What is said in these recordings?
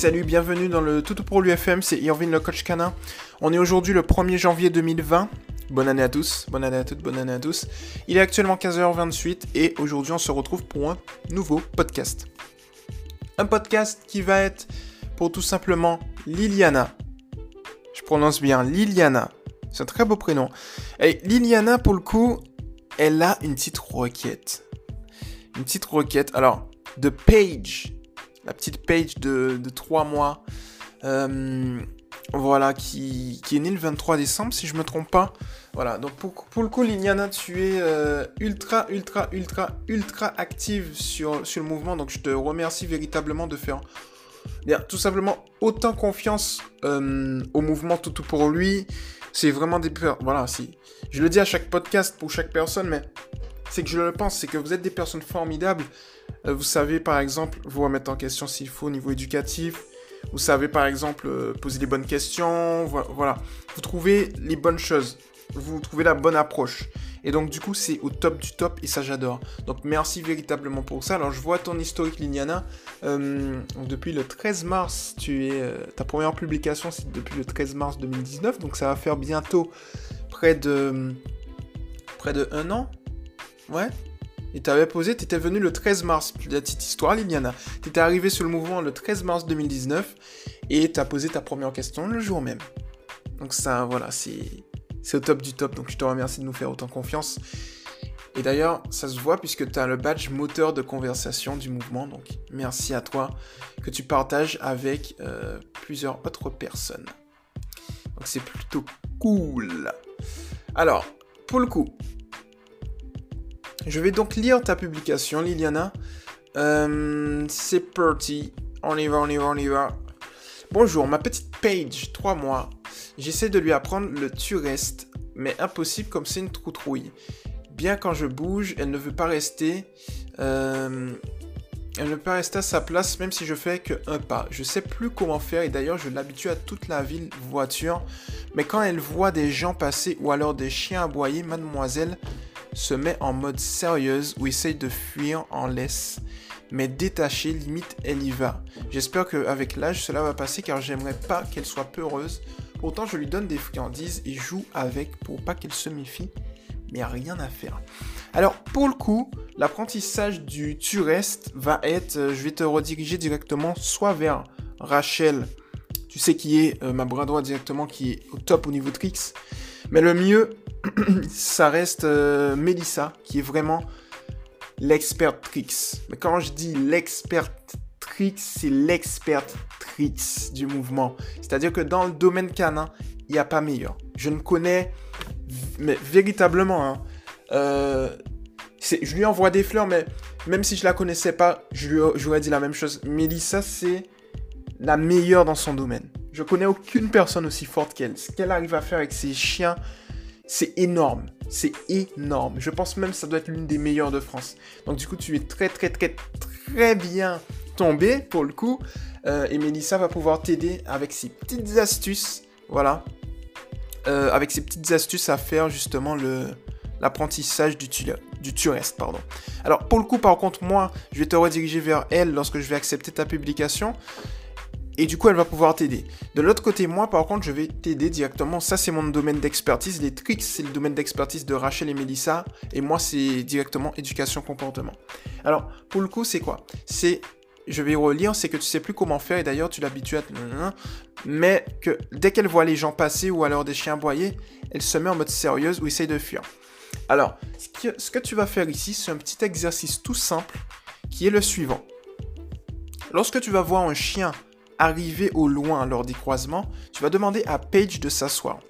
salut, bienvenue dans le Toutou pour l'UFM, c'est Irvin le coach canin. On est aujourd'hui le 1er janvier 2020. Bonne année à tous, bonne année à toutes, bonne année à tous. Il est actuellement 15h28 et aujourd'hui on se retrouve pour un nouveau podcast. Un podcast qui va être pour tout simplement Liliana. Je prononce bien Liliana. C'est un très beau prénom. Liliana, pour le coup, elle a une petite requête. Une petite requête. Alors, de Page, la petite Page de, de 3 mois, euh, voilà, qui, est née le 23 décembre, si je me trompe pas. Voilà, donc pour, le coup, Liliana, tu es euh, ultra, ultra, ultra, ultra active sur, sur le mouvement, donc je te remercie véritablement de faire bien, tout simplement autant confiance euh, au mouvement tout, tout pour lui. C'est vraiment des... Voilà, si. Je le dis à chaque podcast pour chaque personne, mais c'est que je le pense, c'est que vous êtes des personnes formidables. Euh, vous savez, par exemple, vous remettre en question s'il faut au niveau éducatif. Vous savez, par exemple, euh, poser les bonnes questions. Voilà. Vous trouvez les bonnes choses. Vous trouvez la bonne approche. Et donc, du coup, c'est au top du top et ça, j'adore. Donc, merci véritablement pour ça. Alors, je vois ton historique, Liliana. Euh, depuis le 13 mars, tu es, ta première publication, c'est depuis le 13 mars 2019. Donc, ça va faire bientôt près de, près de un an, Ouais. Et t'avais posé, t'étais venu le 13 mars, la petite histoire, Liliana. T'étais arrivé sur le mouvement le 13 mars 2019 et t'as posé ta première question le jour même. Donc ça, voilà, c'est c'est au top du top. Donc je te remercie de nous faire autant confiance. Et d'ailleurs, ça se voit puisque tu as le badge moteur de conversation du mouvement. Donc merci à toi que tu partages avec euh, plusieurs autres personnes. Donc c'est plutôt cool. Alors, pour le coup, je vais donc lire ta publication, Liliana. Euh, c'est parti. On y va, on y va, on y va. Bonjour, ma petite Paige, 3 mois. J'essaie de lui apprendre le tu restes, mais impossible comme c'est une troutrouille. Bien quand je bouge, elle ne veut pas rester. Euh, elle ne peut pas rester à sa place même si je fais que un pas. Je sais plus comment faire et d'ailleurs je l'habitue à toute la ville voiture. Mais quand elle voit des gens passer ou alors des chiens aboyer, mademoiselle, se met en mode sérieuse ou essaye de fuir en laisse. Mais détachée, limite, elle y va. J'espère qu'avec l'âge, cela va passer car j'aimerais pas qu'elle soit peureuse. Pourtant, je lui donne des friandises et joue avec pour pas qu'elle se méfie. Mais rien à faire. Alors, pour le coup, l'apprentissage du tu restes va être, euh, je vais te rediriger directement soit vers Rachel, tu sais qui est euh, ma bras droit directement, qui est au top au niveau tricks. Mais le mieux, ça reste euh, Melissa, qui est vraiment l'expert tricks. Mais quand je dis l'expert tricks, c'est l'expert tricks du mouvement. C'est-à-dire que dans le domaine canin, il n'y a pas meilleur. Je ne connais, mais véritablement, hein, euh, je lui envoie des fleurs, mais même si je la connaissais pas, je lui j'aurais dit la même chose. Melissa, c'est la meilleure dans son domaine. Je connais aucune personne aussi forte qu'elle. Ce qu'elle arrive à faire avec ses chiens, c'est énorme. C'est énorme. Je pense même que ça doit être l'une des meilleures de France. Donc du coup, tu es très très très très bien tombé pour le coup. Euh, et Mélissa va pouvoir t'aider avec ses petites astuces. Voilà. Euh, avec ses petites astuces à faire justement le l'apprentissage du, du turest. Pardon. Alors pour le coup, par contre, moi, je vais te rediriger vers elle lorsque je vais accepter ta publication et du coup elle va pouvoir t'aider. De l'autre côté, moi par contre, je vais t'aider directement. Ça, c'est mon domaine d'expertise. Les tricks, c'est le domaine d'expertise de Rachel et Melissa. Et moi, c'est directement éducation comportement. Alors, pour le coup, c'est quoi? C'est, je vais relire, c'est que tu sais plus comment faire. Et d'ailleurs, tu l'habitues à... Mais que dès qu'elle voit les gens passer ou alors des chiens aboyer, elle se met en mode sérieuse ou essaye de fuir. Alors, ce que, ce que tu vas faire ici, c'est un petit exercice tout simple qui est le suivant. Lorsque tu vas voir un chien arriver au loin lors des croisements, tu vas demander à Paige de s'asseoir.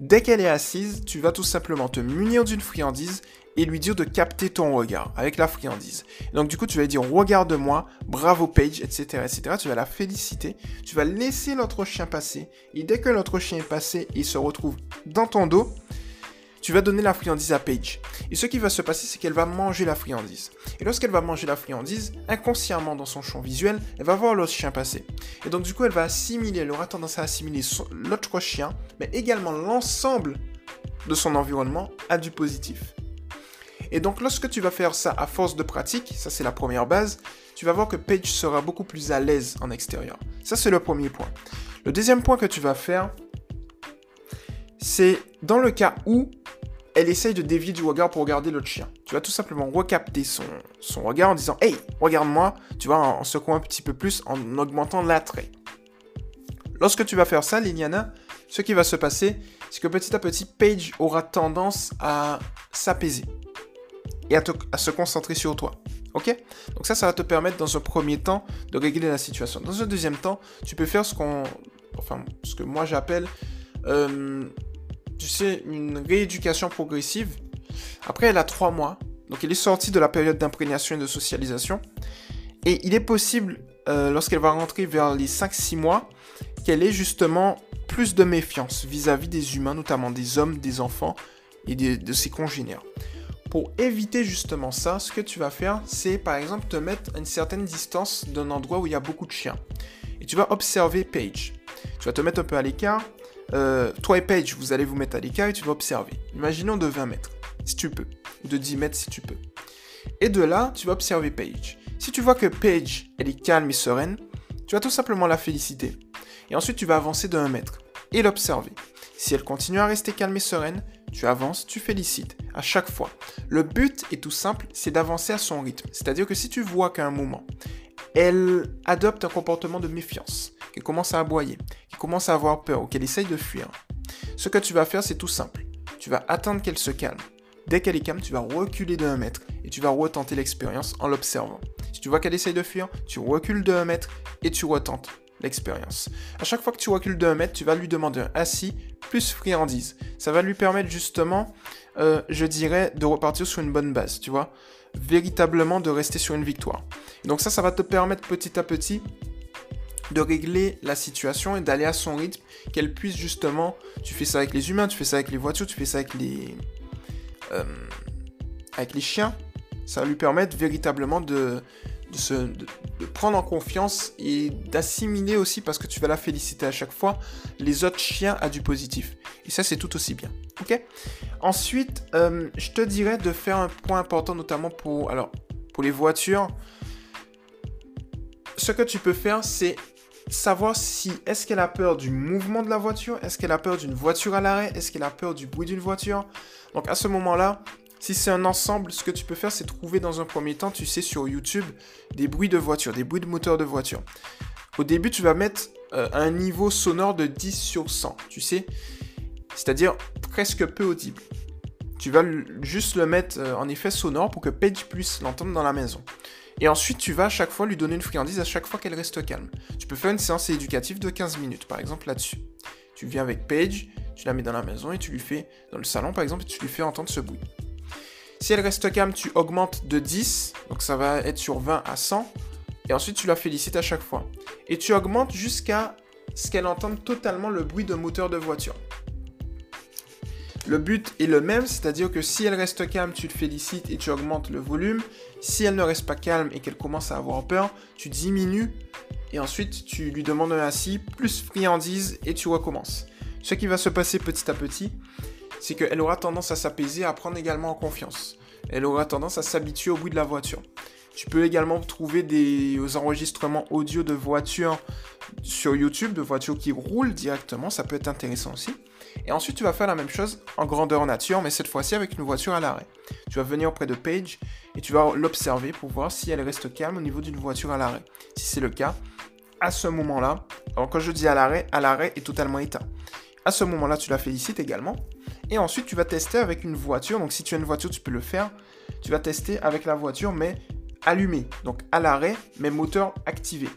Dès qu'elle est assise, tu vas tout simplement te munir d'une friandise et lui dire de capter ton regard avec la friandise. Donc du coup, tu vas lui dire regarde-moi, bravo Paige, etc., etc. Tu vas la féliciter. Tu vas laisser l'autre chien passer. Et dès que l'autre chien est passé, il se retrouve dans ton dos tu vas donner la friandise à Paige. Et ce qui va se passer, c'est qu'elle va manger la friandise. Et lorsqu'elle va manger la friandise, inconsciemment dans son champ visuel, elle va voir l'autre chien passer. Et donc du coup, elle va assimiler, elle aura tendance à assimiler l'autre chien, mais également l'ensemble de son environnement à du positif. Et donc lorsque tu vas faire ça à force de pratique, ça c'est la première base, tu vas voir que Paige sera beaucoup plus à l'aise en extérieur. Ça c'est le premier point. Le deuxième point que tu vas faire, c'est dans le cas où elle essaye de dévier du regard pour regarder l'autre chien. Tu vas tout simplement recapter son, regard en disant Hey, regarde-moi, tu vois, en, secouant un petit peu plus, en augmentant l'attrait. Lorsque tu vas faire ça, Liliana, ce qui va se passer, c'est que petit à petit, Paige aura tendance à s'apaiser et à, à, se concentrer sur toi. Ok? Donc ça, ça va te permettre dans un premier temps de régler la situation. Dans un deuxième temps, tu peux faire ce qu'on, enfin, ce que moi j'appelle, euh, tu sais, une rééducation progressive. Après, elle a trois mois. Donc elle est sortie de la période d'imprégnation et de socialisation. Et il est possible, euh, lorsqu'elle va rentrer vers les 5-6 mois, qu'elle ait justement plus de méfiance vis-à-vis des humains, notamment des hommes, des enfants et de ses congénères. Pour éviter justement ça, ce que tu vas faire, c'est par exemple te mettre à une certaine distance d'un endroit où il y a beaucoup de chiens. Et tu vas observer Paige. Tu vas te mettre un peu à l'écart. Euh, toi et Paige, vous allez vous mettre à l'écart et tu vas observer. Imaginons de 20 mètres, si tu peux. Ou de 10 mètres, si tu peux. Et de là, tu vas observer Paige. Si tu vois que Paige, elle est calme et sereine, tu vas tout simplement la féliciter. Et ensuite, tu vas avancer de 1 mètre et l'observer. Si elle continue à rester calme et sereine, tu avances, tu félicites, à chaque fois. Le but est tout simple, c'est d'avancer à son rythme. C'est-à-dire que si tu vois qu'à un moment, elle adopte un comportement de méfiance, qu'elle commence à aboyer, commence à avoir peur ou qu'elle essaye de fuir, ce que tu vas faire, c'est tout simple. Tu vas attendre qu'elle se calme. Dès qu'elle est calme, tu vas reculer de 1 mètre et tu vas retenter l'expérience en l'observant. Si tu vois qu'elle essaye de fuir, tu recules de 1 mètre et tu retentes l'expérience. À chaque fois que tu recules d'un mètre, tu vas lui demander un assis plus friandise. Ça va lui permettre justement, euh, je dirais, de repartir sur une bonne base, tu vois. Véritablement de rester sur une victoire. donc ça, ça va te permettre petit à petit de régler la situation et d'aller à son rythme, qu'elle puisse justement, tu fais ça avec les humains, tu fais ça avec les voitures, tu fais ça avec les, euh, avec les chiens, ça va lui permettre véritablement de, de, prendre en confiance et d'assimiler aussi, parce que tu vas la féliciter à chaque fois, les autres chiens à du positif. Et ça, c'est tout aussi bien. Ok? Ensuite, euh, je te dirais de faire un point important, notamment pour, alors, pour les voitures. Ce que tu peux faire, c'est savoir si est-ce qu'elle a peur du mouvement de la voiture, est-ce qu'elle a peur d'une voiture à l'arrêt, est-ce qu'elle a peur du bruit d'une voiture? Donc à ce moment-là, si c'est un ensemble, ce que tu peux faire, c'est trouver dans un premier temps, tu sais, sur YouTube, des bruits de voiture, des bruits de moteur de voiture. Au début, tu vas mettre euh, un niveau sonore de 10 sur 100, tu sais, c'est-à-dire presque peu audible. Tu vas juste le mettre euh, en effet sonore pour que Paige puisse l'entendre dans la maison. Et ensuite, tu vas à chaque fois lui donner une friandise à chaque fois qu'elle reste calme. Tu peux faire une séance éducative de 15 minutes, par exemple, là-dessus. Tu viens avec Paige, tu la mets dans la maison et tu lui fais, dans le salon par exemple, et tu lui fais entendre ce bruit. Si elle reste calme, tu augmentes de 10, donc ça va être sur 20 à 100, et ensuite tu la félicites à chaque fois. Et tu augmentes jusqu'à ce qu'elle entende totalement le bruit de moteur de voiture. Le but est le même, c'est-à-dire que si elle reste calme, tu le félicites et tu augmentes le volume. Si elle ne reste pas calme et qu'elle commence à avoir peur, tu diminues et ensuite tu lui demandes un assis, plus friandise et tu recommences. Ce qui va se passer petit à petit, c'est qu'elle aura tendance à s'apaiser, à prendre également en confiance. Elle aura tendance à s'habituer au bruit de la voiture. Tu peux également trouver des enregistrements audio de voitures sur YouTube, de voitures qui roulent directement, ça peut être intéressant aussi. Et ensuite, tu vas faire la même chose en grandeur nature, mais cette fois-ci avec une voiture à l'arrêt. Tu vas venir auprès de Paige et tu vas l'observer pour voir si elle reste calme au niveau d'une voiture à l'arrêt. Si c'est le cas, à ce moment-là, alors quand je dis à l'arrêt, à l'arrêt est totalement éteint. À ce moment-là, tu la félicites également. Et ensuite, tu vas tester avec une voiture. Donc, si tu as une voiture, tu peux le faire. Tu vas tester avec la voiture, mais allumée. Donc, à l'arrêt, mais moteur activé.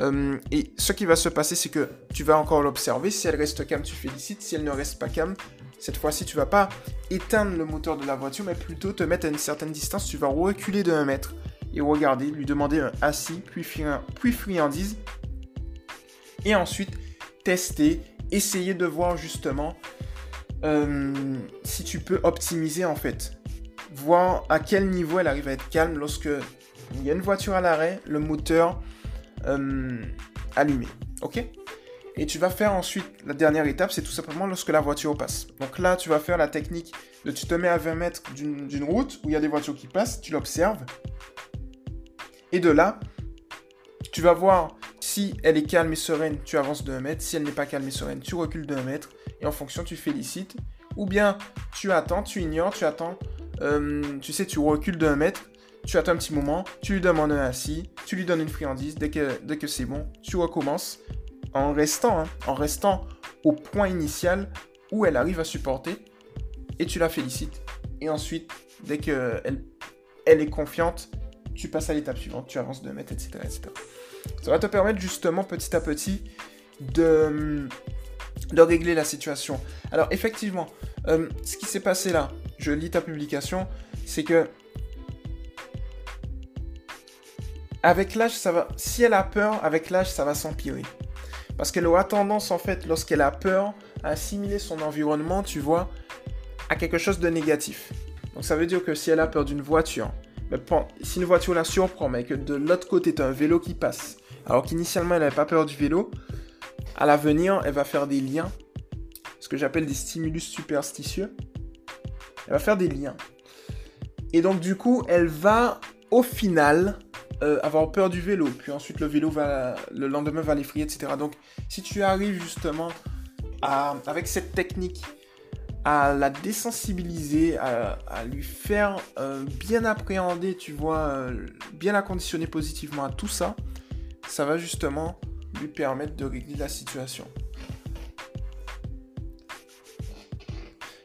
Euh, et ce qui va se passer, c'est que tu vas encore l'observer. Si elle reste calme, tu félicites. Si elle ne reste pas calme, cette fois-ci, tu vas pas éteindre le moteur de la voiture, mais plutôt te mettre à une certaine distance. Tu vas reculer de 1 mètre et regarder, lui demander un assis, puis, puis friandise. Et ensuite, tester essayer de voir justement euh, si tu peux optimiser en fait. Voir à quel niveau elle arrive à être calme lorsque il y a une voiture à l'arrêt, le moteur euh, allumé. Ok? Et tu vas faire ensuite, la dernière étape, c'est tout simplement lorsque la voiture passe. Donc là, tu vas faire la technique de tu te mets à 20 mètres d'une route où il y a des voitures qui passent, tu l'observes. Et de là, tu vas voir si elle est calme et sereine, tu avances de 1 mètre. Si elle n'est pas calme et sereine, tu recules de 1 mètre. Et en fonction, tu félicites. Ou bien tu attends, tu ignores, tu attends. Euh, tu sais, tu recules 1 mètre. Tu attends un petit moment, tu lui demandes un assis, tu lui donnes une friandise, dès que, dès que c'est bon, tu recommences en restant, hein, en restant au point initial où elle arrive à supporter et tu la félicites. Et ensuite, dès qu'elle elle est confiante, tu passes à l'étape suivante, tu avances de mètres, etc., etc. Ça va te permettre justement petit à petit de, de régler la situation. Alors effectivement, euh, ce qui s'est passé là, je lis ta publication, c'est que avec l'âge. Si elle a peur, avec l'âge, ça va s'empirer. Parce qu'elle aura tendance, en fait, lorsqu'elle a peur, à assimiler son environnement, tu vois, à quelque chose de négatif. Donc ça veut dire que si elle a peur d'une voiture, mais si une voiture la surprend, mais que de l'autre côté, tu as un vélo qui passe, alors qu'initialement, elle n'avait pas peur du vélo, à l'avenir, elle va faire des liens, ce que j'appelle des stimulus superstitieux. Elle va faire des liens. Et donc, du coup, elle va, au final, euh, avoir peur du vélo, puis ensuite le vélo va, le lendemain va l'effrayer, etc. Donc, si tu arrives justement avec cette technique, à la désensibiliser, à, lui faire euh, bien appréhender, tu vois, euh, bien la conditionner positivement à tout ça, ça va justement lui permettre de régler la situation.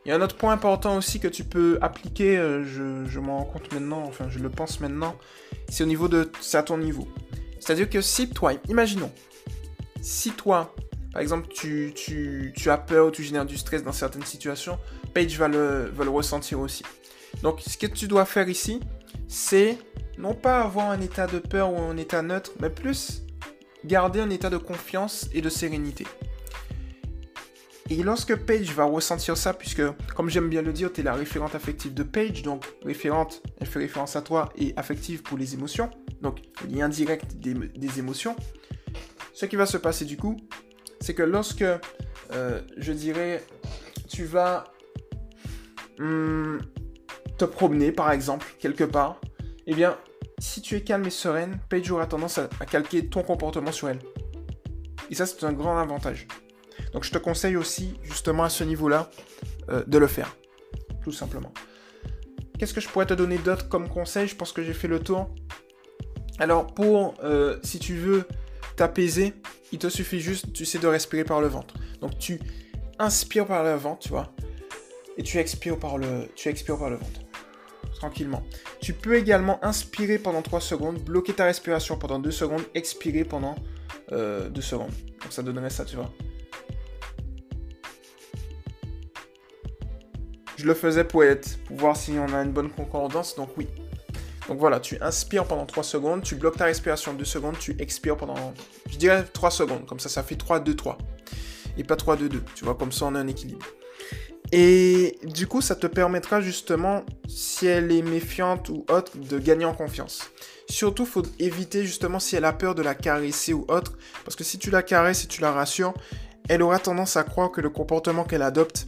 Il y a un autre point important aussi que tu peux appliquer, je, je m'en rends compte maintenant, enfin je le pense maintenant, c'est au niveau de... C'est à ton niveau. C'est-à-dire que si toi, imaginons, si toi, par exemple, tu, as peur ou tu génères du stress dans certaines situations, Page va le ressentir aussi. Donc, ce que tu dois faire ici, c'est non pas avoir un état de peur ou un état neutre, mais plus garder un état de confiance et de sérénité. Et lorsque Paige va ressentir ça, puisque, comme j'aime bien le dire, tu es la référente affective de Paige, donc référente, elle fait référence à toi, et affective pour les émotions, donc lien direct des, émotions, ce qui va se passer du coup, c'est que lorsque, euh, je dirais, tu vas hmm, te promener, par exemple, quelque part, eh bien, si tu es calme et sereine, Paige aura tendance à calquer ton comportement sur elle. Et ça, c'est un grand avantage. Donc je te conseille aussi, justement à ce niveau-là, euh, de le faire. Tout simplement. Qu'est-ce que je pourrais te donner d'autre comme conseil? Je pense que j'ai fait le tour. Alors pour, euh, si tu veux t'apaiser, il te suffit juste, tu sais, de respirer par le ventre. Donc tu inspires par le ventre, tu vois, et tu expires par le, tu expires par le ventre. Tranquillement. Tu peux également inspirer pendant 3 secondes, bloquer ta respiration pendant 2 secondes, expirer pendant 2 euh, secondes. Donc ça donnerait ça, tu vois. Je le faisais pour, être, pour voir si on a une bonne concordance, donc oui. Donc voilà, tu inspires pendant 3 secondes, tu bloques ta respiration 2 secondes, tu expires pendant, je dirais 3 secondes, comme ça ça fait 3, 2, 3. Et pas 3, 2, 2, tu vois, comme ça on a un équilibre. Et du coup, ça te permettra justement, si elle est méfiante ou autre, de gagner en confiance. Surtout, faut éviter justement si elle a peur de la caresser ou autre, parce que si tu la caresses et tu la rassures, elle aura tendance à croire que le comportement qu'elle adopte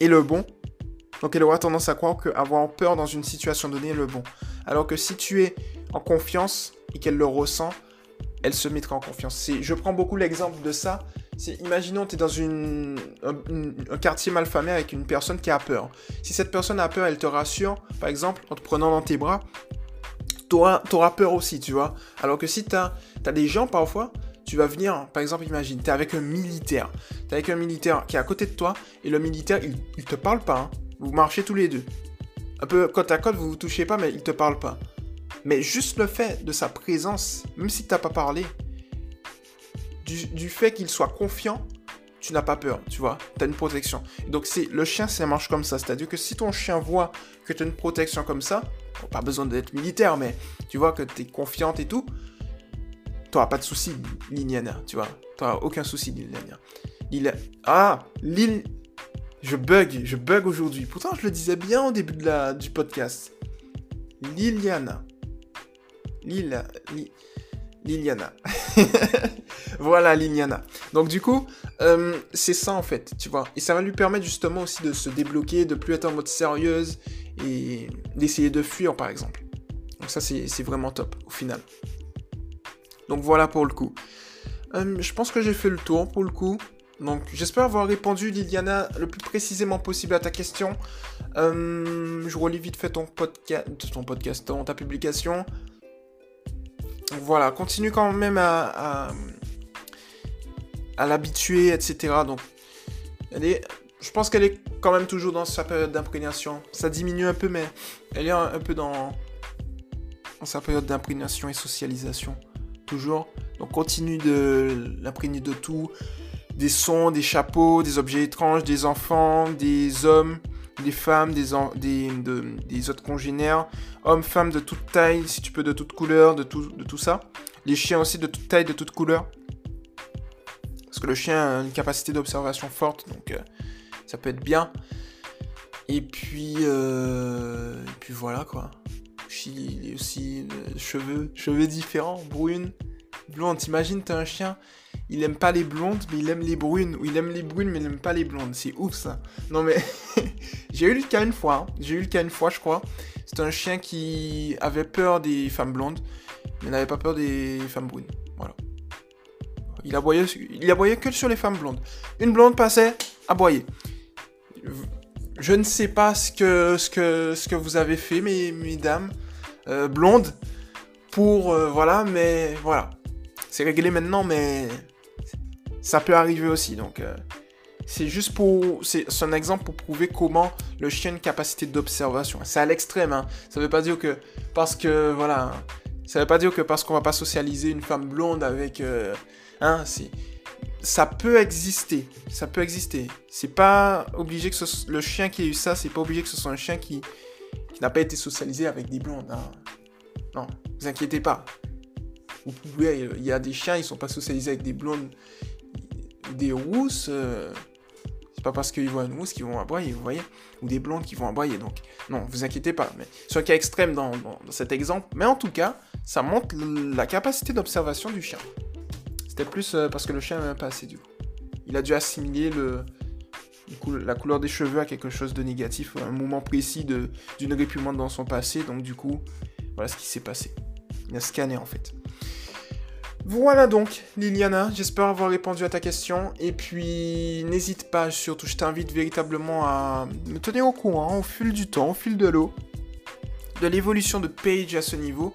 est le bon, donc elle aura tendance à croire qu'avoir peur dans une situation donnée est le bon. Alors que si tu es en confiance et qu'elle le ressent, elle se mettra en confiance. Je prends beaucoup l'exemple de ça. C'est, imaginons, tu es dans une, un, quartier malfamé avec une personne qui a peur. Si cette personne a peur, elle te rassure, par exemple, en te prenant dans tes bras, tu auras, peur aussi, tu vois. Alors que si tu as, des gens parfois, tu vas venir, par exemple, imagine, tu es avec un militaire. Tu avec un militaire qui est à côté de toi, et le militaire, il, ne te parle pas. Hein. Vous marchez tous les deux. Un peu côte à côte, vous vous touchez pas, mais il te parle pas. Mais juste le fait de sa présence, même si tu n'as pas parlé, du, fait qu'il soit confiant, tu n'as pas peur, tu vois, tu as une protection. Donc c'est le chien, ça marche comme ça. C'est-à-dire que si ton chien voit que tu as une protection comme ça, pas besoin d'être militaire, mais tu vois que tu es confiante et tout, tu pas de souci, Liliana, tu vois. Tu aucun souci, Liliana. Ah. Je bug, je bug aujourd'hui. Pourtant, je le disais bien au début de la, du podcast. Liliana. Liliana. voilà, Liliana. Donc du coup, euh, c'est ça en fait, tu vois. Et ça va lui permettre justement aussi de se débloquer, de plus être en mode sérieuse et d'essayer de fuir par exemple. Donc ça, c'est vraiment top au final. Donc voilà pour le coup. Euh, je pense que j'ai fait le tour pour le coup. Donc j'espère avoir répondu Liliana le plus précisément possible à ta question. Euh, je relis vite fait ton podcast, ton podcast, ta publication. Voilà, continue quand même à, l'habituer, etc. Donc, je pense qu'elle est quand même toujours dans sa période d'imprégnation. Ça diminue un peu, mais elle est un, peu dans, dans sa période d'imprégnation et socialisation. Toujours. Donc continue de l'imprégner de tout. Des sons, des chapeaux, des objets étranges, des enfants, des hommes, des femmes, des, autres congénères, hommes, femmes de toute taille, si tu peux, de toute couleur, de tout, de tout ça. Les chiens aussi de toute taille, de toute couleur. Parce que le chien a une capacité d'observation forte, donc euh, ça peut être bien. Et puis, euh, puis voilà quoi. Il est aussi euh, cheveux, cheveux différents, brunes, blondes. T'imagines, t'as un chien, il aime pas les blondes, mais il aime les brunes. Ou il aime les brunes, mais il aime pas les blondes. C'est ouf ça. Non mais, j'ai eu le cas une fois. Hein. J'ai eu le cas une fois, je crois. C'était un chien qui avait peur des femmes blondes, mais n'avait pas peur des femmes brunes. Voilà. Il aboyait, il aboyait que sur les femmes blondes. Une blonde passait, aboyait. Je ne sais pas ce que, ce que, ce que vous avez fait, mes, mesdames euh, blondes, pour... Euh, voilà, mais voilà. C'est réglé maintenant, mais ça peut arriver aussi. Donc, euh, c'est juste pour. C'est un exemple pour prouver comment le chien a une capacité d'observation. C'est à l'extrême. Hein. Ça veut pas dire que. Parce que. Voilà. Ça veut pas dire que parce qu'on va pas socialiser une femme blonde avec. Euh, hein, c'est. Ça peut exister. Ça peut exister. C'est pas obligé que ce... le chien qui a eu ça, c'est pas obligé que ce soit un chien qui, qui n'a pas été socialisé avec des blondes. Hein. Non, vous inquiétez pas. Il y a des chiens, ils sont pas socialisés avec des blondes des rousses, euh, c'est pas parce qu'ils voient une rousse qu'ils vont aboyer, vous voyez Ou des blondes qui vont aboyer, donc non, vous inquiétez pas. Mais c'est un cas extrême dans, cet exemple, mais en tout cas, ça montre la capacité d'observation du chien. C'était plus euh, parce que le chien n'avait pas assez du coup. Il a dû assimiler le, la couleur des cheveux à quelque chose de négatif, un moment précis d'une réprimande dans son passé, donc du coup, voilà ce qui s'est passé. Il a scanné en fait. Voilà donc, Liliana, j'espère avoir répondu à ta question. Et puis, n'hésite pas, surtout, je t'invite véritablement à me tenir au courant, au fil du temps, au fil de l'eau, de l'évolution de Page à ce niveau.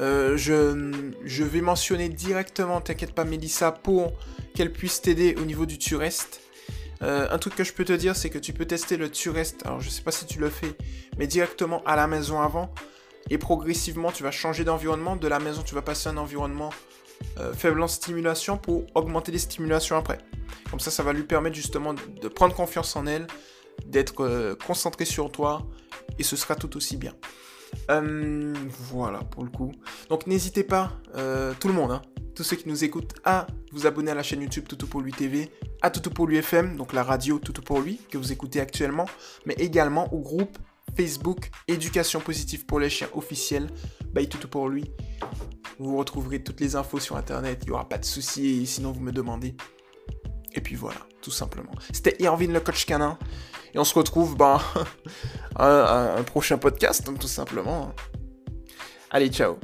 Euh, je, vais mentionner directement, t'inquiète pas Mélissa, pour qu'elle puisse t'aider au niveau du Turest. Euh, un truc que je peux te dire, c'est que tu peux tester le Turest, alors je sais pas si tu le fais, mais directement à la maison avant. Et progressivement, tu vas changer d'environnement. De la maison, tu vas passer à un environnement euh, faible en stimulation pour augmenter les stimulations après. Comme ça, ça va lui permettre justement de prendre confiance en elle, d'être euh, concentré sur toi, et ce sera tout aussi bien. Euh, voilà pour le coup. Donc n'hésitez pas, tout le monde, hein, tous ceux qui nous écoutent, à vous abonner à la chaîne YouTube Toutou pour lui TV, à Toutou pour lui FM, donc la radio Toutou pour lui que vous écoutez actuellement, mais également au groupe Facebook Éducation positive pour les chiens officiel by Toutou pour lui. Vous retrouverez toutes les infos sur internet, il n'y aura pas de soucis, sinon vous me demandez. Et puis voilà, tout simplement. C'était Irvin le coach canin. Et on se retrouve ben, à un prochain podcast, tout simplement. Allez, ciao